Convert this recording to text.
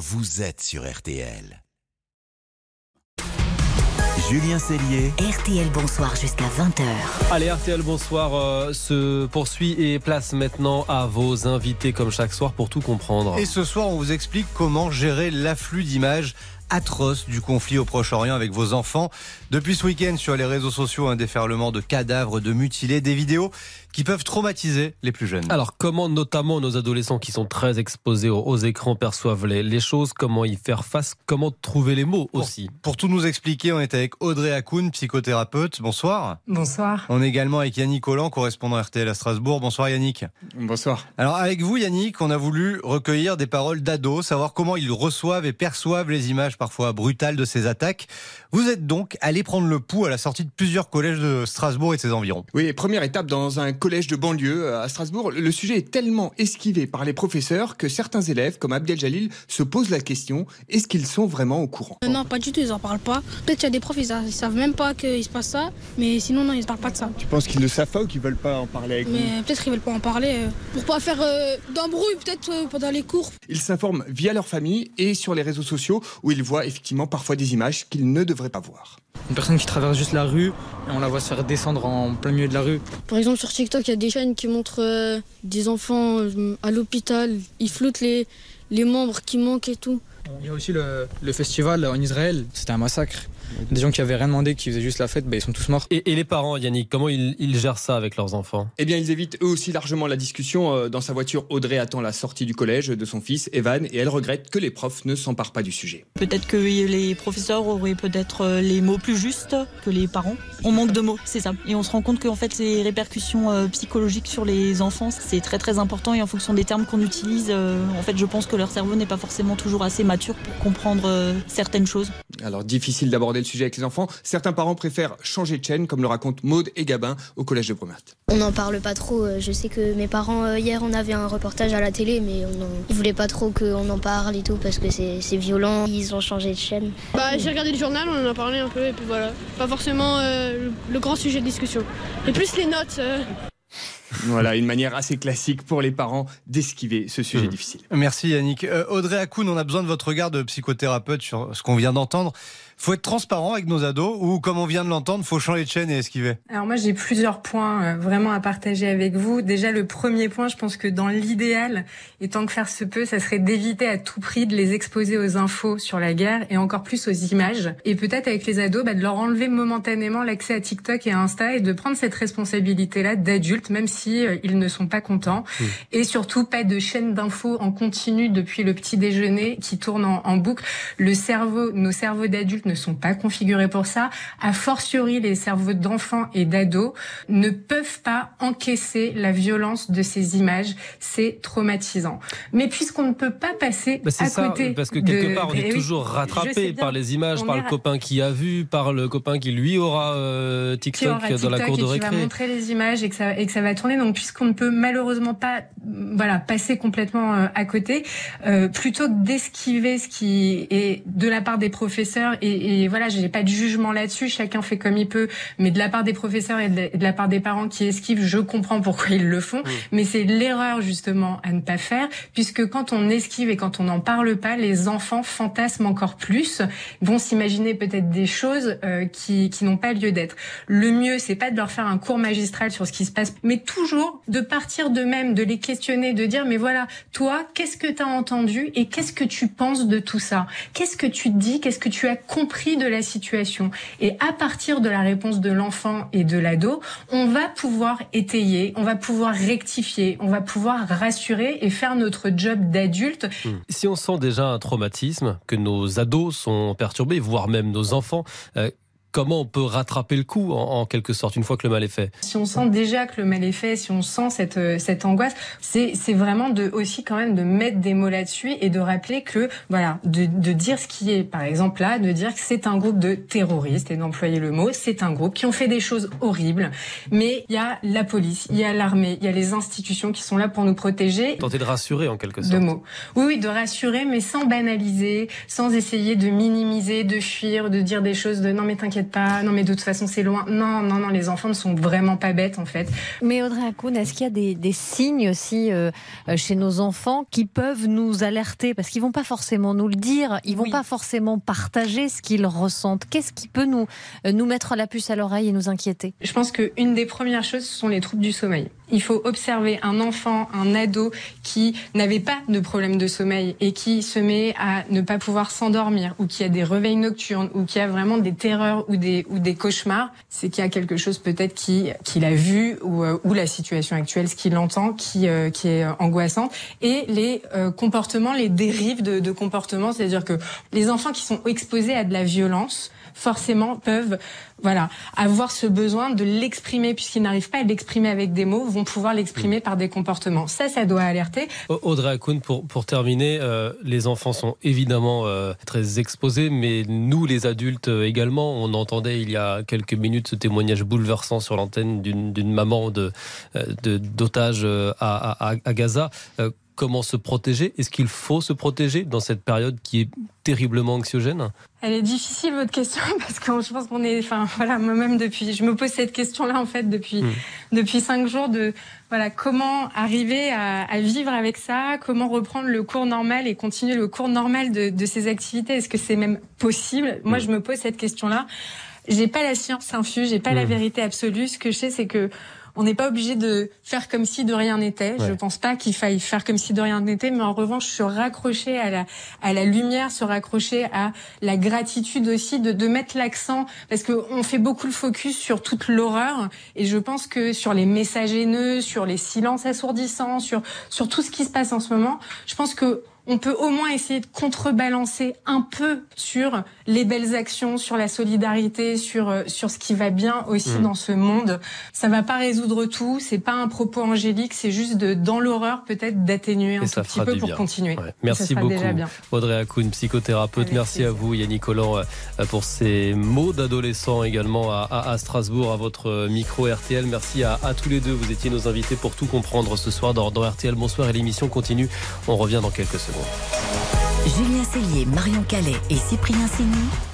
vous êtes sur RTL. Julien Cellier. RTL Bonsoir jusqu'à 20h. Allez, RTL Bonsoir euh, se poursuit et place maintenant à vos invités comme chaque soir pour tout comprendre. Et ce soir, on vous explique comment gérer l'afflux d'images atroces du conflit au Proche-Orient avec vos enfants. Depuis ce week-end, sur les réseaux sociaux, un déferlement de cadavres, de mutilés, des vidéos qui peuvent traumatiser les plus jeunes. Alors, comment notamment nos adolescents qui sont très exposés aux, aux écrans perçoivent les, les, choses? Comment y faire face? Comment trouver les mots aussi? pour, pour, tout nous expliquer, on est avec Audrey Hakoun, psychothérapeute. Bonsoir. Bonsoir. On est également avec Yannick Collant, correspondant RTL à Strasbourg. Bonsoir Yannick. Bonsoir. Alors, avec vous Yannick, on a voulu recueillir des paroles d'ados, savoir comment ils reçoivent et perçoivent les images parfois brutales de ces attaques. Vous êtes donc allé prendre le pouls à la sortie de plusieurs collèges de Strasbourg et de ses environs. Oui, première étape dans un collège de banlieue euh, à Strasbourg. Le sujet est tellement esquivé par les professeurs que certains élèves, comme Abdel Jalil, se posent la question est-ce qu'ils sont vraiment au courant? Euh, Non, pas du tout, ils en parlent pas. Peut-être qu'il y a des profs, ils, ils savent même pas qu'il se passe ça, mais sinon, non, ils ne parlent pas de ça. Tu penses qu'ils ne savent pas ou qu'ils veulent pas en parler avec Mais peut-être qu'ils veulent pas en parler euh, pour pas faire euh, d'embrouille, peut-être euh, pendant les cours. Ils s'informent via leur famille et sur les réseaux sociaux où ils effectivement parfois des images qu'ils ne devraient pas voir. Une personne qui traverse juste la rue et on la voit se faire descendre en plein milieu de la rue. Par exemple, sur TikTok, il y a des chaînes qui montrent euh, des enfants euh, à l'hôpital. Ils floutent les, les membres qui manquent et tout. Il y a aussi le, le festival en Israël. C'était un massacre. Des gens qui avaient rien demandé, qui faisaient juste la fête, bah, ils sont tous morts. Et, et les parents, Yannick, comment ils, ils, gèrent ça avec leurs enfants? Eh bien, ils évitent eux aussi largement la discussion. Euh, Dans sa voiture, Audrey attend la sortie du collège de son fils, Evan, et elle regrette que les profs ne s'emparent pas du sujet. Peut-être que les professeurs auraient peut-être euh, les mots plus justes que les parents. On manque de mots, c'est ça. Et on se rend compte qu'en fait, ces répercussions euh, psychologiques sur les enfants, c'est très très important. Et en fonction des termes qu'on utilise, en fait, je pense que leur cerveau n'est pas forcément toujours assez mature pour comprendre certaines choses. Alors, difficile d'aborder le sujet avec les enfants. Certains parents préfèrent changer de chaîne, comme le racontent Maude et Gabin au collège de Brumath. On n'en parle pas trop. Je sais que mes parents, hier, on avait un reportage à la télé, mais on en... ils voulaient pas trop qu'on en parle et tout parce que c'est violent. Ils ont changé de chaîne. Bah, j'ai regardé le journal, on en a parlé un peu, et puis voilà. Pas forcément euh, le, le, grand sujet de discussion. Et plus les notes. Euh... Voilà, une manière assez classique pour les parents d'esquiver ce sujet mmh. difficile. Merci Yannick. Euh, Audrey Hakoun, on a besoin de votre regard de psychothérapeute sur ce qu'on vient d'entendre faut être transparent avec nos ados ou comme on vient de l'entendre, faut changer de chaîne et esquiver? Alors moi j'ai plusieurs points euh, vraiment à partager avec vous. Déjà le premier point, je pense que dans l'idéal, et tant que faire se peut, ça serait d'éviter à tout prix de les exposer aux infos sur la guerre et encore plus aux images. Et peut-être avec les ados, bah, de leur enlever momentanément l'accès à TikTok et à Insta et de prendre cette responsabilité-là d'adultes, même si euh, ils ne sont pas contents. Mmh. Et surtout pas de chaîne d'infos en continu depuis le petit déjeuner qui tourne en, en boucle. Le cerveau, nos cerveaux d'adultes ne sont pas configurés pour ça. A fortiori, les cerveaux d'enfants et d'ados ne peuvent pas encaisser la violence de ces images. C'est traumatisant. Mais puisqu'on ne peut pas passer bah à ça, côté parce que quelque de... part on est oui, toujours rattrapé par les images, par le copain qui a vu, par le copain qui lui aura euh, TikTok, aura TikTok dans la cour de récré. Qui va montrer les images et que ça, et que ça va tourner. Donc puisqu'on ne peut malheureusement pas, voilà, passer complètement euh, à côté, euh, plutôt que d'esquiver ce qui est de la part des professeurs et et voilà, j'ai pas de jugement là-dessus, chacun fait comme il peut, mais de la part des professeurs et de, de la part des parents qui esquivent, je comprends pourquoi ils le font, oui. mais c'est l'erreur justement à ne pas faire, puisque quand on esquive et quand on n'en parle pas, les enfants fantasment encore plus, vont s'imaginer peut-être des choses euh, qui, qui n'ont pas lieu d'être. Le mieux, c'est pas de leur faire un cours magistral sur ce qui se passe, mais toujours de partir d'eux-mêmes, de les questionner, de dire, mais voilà, toi, qu'est-ce que tu as entendu et qu'est-ce que tu penses de tout ça? Qu'est-ce que tu dis? Qu'est-ce que tu as compris de la situation? Et à partir de la réponse de l'enfant et de l'ado, on va pouvoir étayer, on va pouvoir rectifier, on va pouvoir rassurer et faire notre job d'adulte. Si on sent déjà un traumatisme, que nos ados sont perturbés, voire même nos enfants, euh, comment on peut rattraper le coup en, en, quelque sorte une fois que le mal est fait? Si on sent déjà que le mal est fait, si on sent cette, euh, cette angoisse, c'est vraiment de, aussi quand même de mettre des mots là-dessus et de rappeler que, voilà, de, de dire ce qui est, par exemple là, de dire que c'est un groupe de terroristes et d'employer le mot, c'est un groupe qui ont fait des choses horribles, mais il y a la police, il y a l'armée, il y a les institutions qui sont là pour nous protéger. Tenter de rassurer en quelque sorte. De mots. Oui, oui, de rassurer, mais sans banaliser, sans essayer de minimiser, de fuir, de dire des choses de non mais t'inquiète t'inquiète pas. Non, mais de toute façon, c'est loin. Non, non, non, les enfants ne sont vraiment pas bêtes, en fait. Mais Audrey Akoun, est-ce qu'il y a des, des signes aussi euh, euh, chez nos enfants qui peuvent nous alerter? Parce qu'ils vont pas forcément nous le dire, ils vont Oui. pas forcément partager ce qu'ils ressentent. Qu'est-ce qui peut nous, euh, nous mettre la puce à l'oreille et nous inquiéter? Je pense qu'une des premières choses, ce sont les troubles du sommeil. Il faut observer un enfant, un ado qui n'avait pas de problème de sommeil et qui se met à ne pas pouvoir s'endormir ou qui a des réveils nocturnes ou qui a vraiment des terreurs ou des, ou des cauchemars. C'est qu'il y a quelque chose peut-être qui- qu'il a vu ou, euh, ou la situation actuelle, ce qu'il entend, qui, euh, qui est angoissante. Et les euh, comportements, les dérives de, de comportements, c'est-à-dire que les enfants qui sont exposés à de la violence, forcément peuvent voilà avoir ce besoin de l'exprimer puisqu'ils n'arrivent pas à l'exprimer avec des mots vont pouvoir l'exprimer par des comportements. Ça ça doit alerter. Au- Audrey Akoun, pour, pour terminer, euh, les enfants sont évidemment euh, très exposés, mais nous, les adultes euh, également, on entendait il y a quelques minutes ce témoignage bouleversant sur l'antenne d'une d'une maman de de- d'otage à, à- à Gaza. Comment se protéger Est-ce qu'il faut se protéger dans cette période qui est terriblement anxiogène? Elle est difficile votre question parce que je pense qu'on est enfin voilà moi-même depuis je me pose cette question là en fait depuis Mm. depuis cinq jours de voilà comment arriver à, à vivre avec ça comment reprendre le cours normal et continuer le cours normal de, de ces activités est-ce que c'est même possible? Moi Mm. je me pose cette question là j'ai pas la science infuse j'ai pas la Mm. vérité absolue ce que je sais c'est que on n'est pas obligé de faire comme si de rien n'était. Je Ouais. pense pas qu'il faille faire comme si de rien n'était, mais en revanche, se raccrocher à la, à la lumière, se raccrocher à la gratitude aussi, de, de mettre l'accent, parce que on fait beaucoup le focus sur toute l'horreur, et je pense que sur les messages haineux, sur les silences assourdissants, sur, sur tout ce qui se passe en ce moment, je pense que on peut au moins essayer de contrebalancer un peu sur les belles actions, sur la solidarité, sur euh, sur ce qui va bien aussi Mm. dans ce monde. Ça va pas résoudre tout, c'est pas un propos angélique, c'est juste de dans l'horreur peut-être d'atténuer un tout petit peu pour bien. continuer. Ouais. Merci beaucoup. déjà bien. Audrey Akoun, psychothérapeute. Avec Merci à vous, Yannick Collant, euh, pour ces mots d'adolescents également à, à- à Strasbourg, à votre micro RTL. Merci à, à tous les deux. Vous étiez nos invités pour tout comprendre ce soir dans, dans RTL. Bonsoir et l'émission continue. On revient dans quelques secondes. Julien Cellier, Marion Calais et Cyprien Signy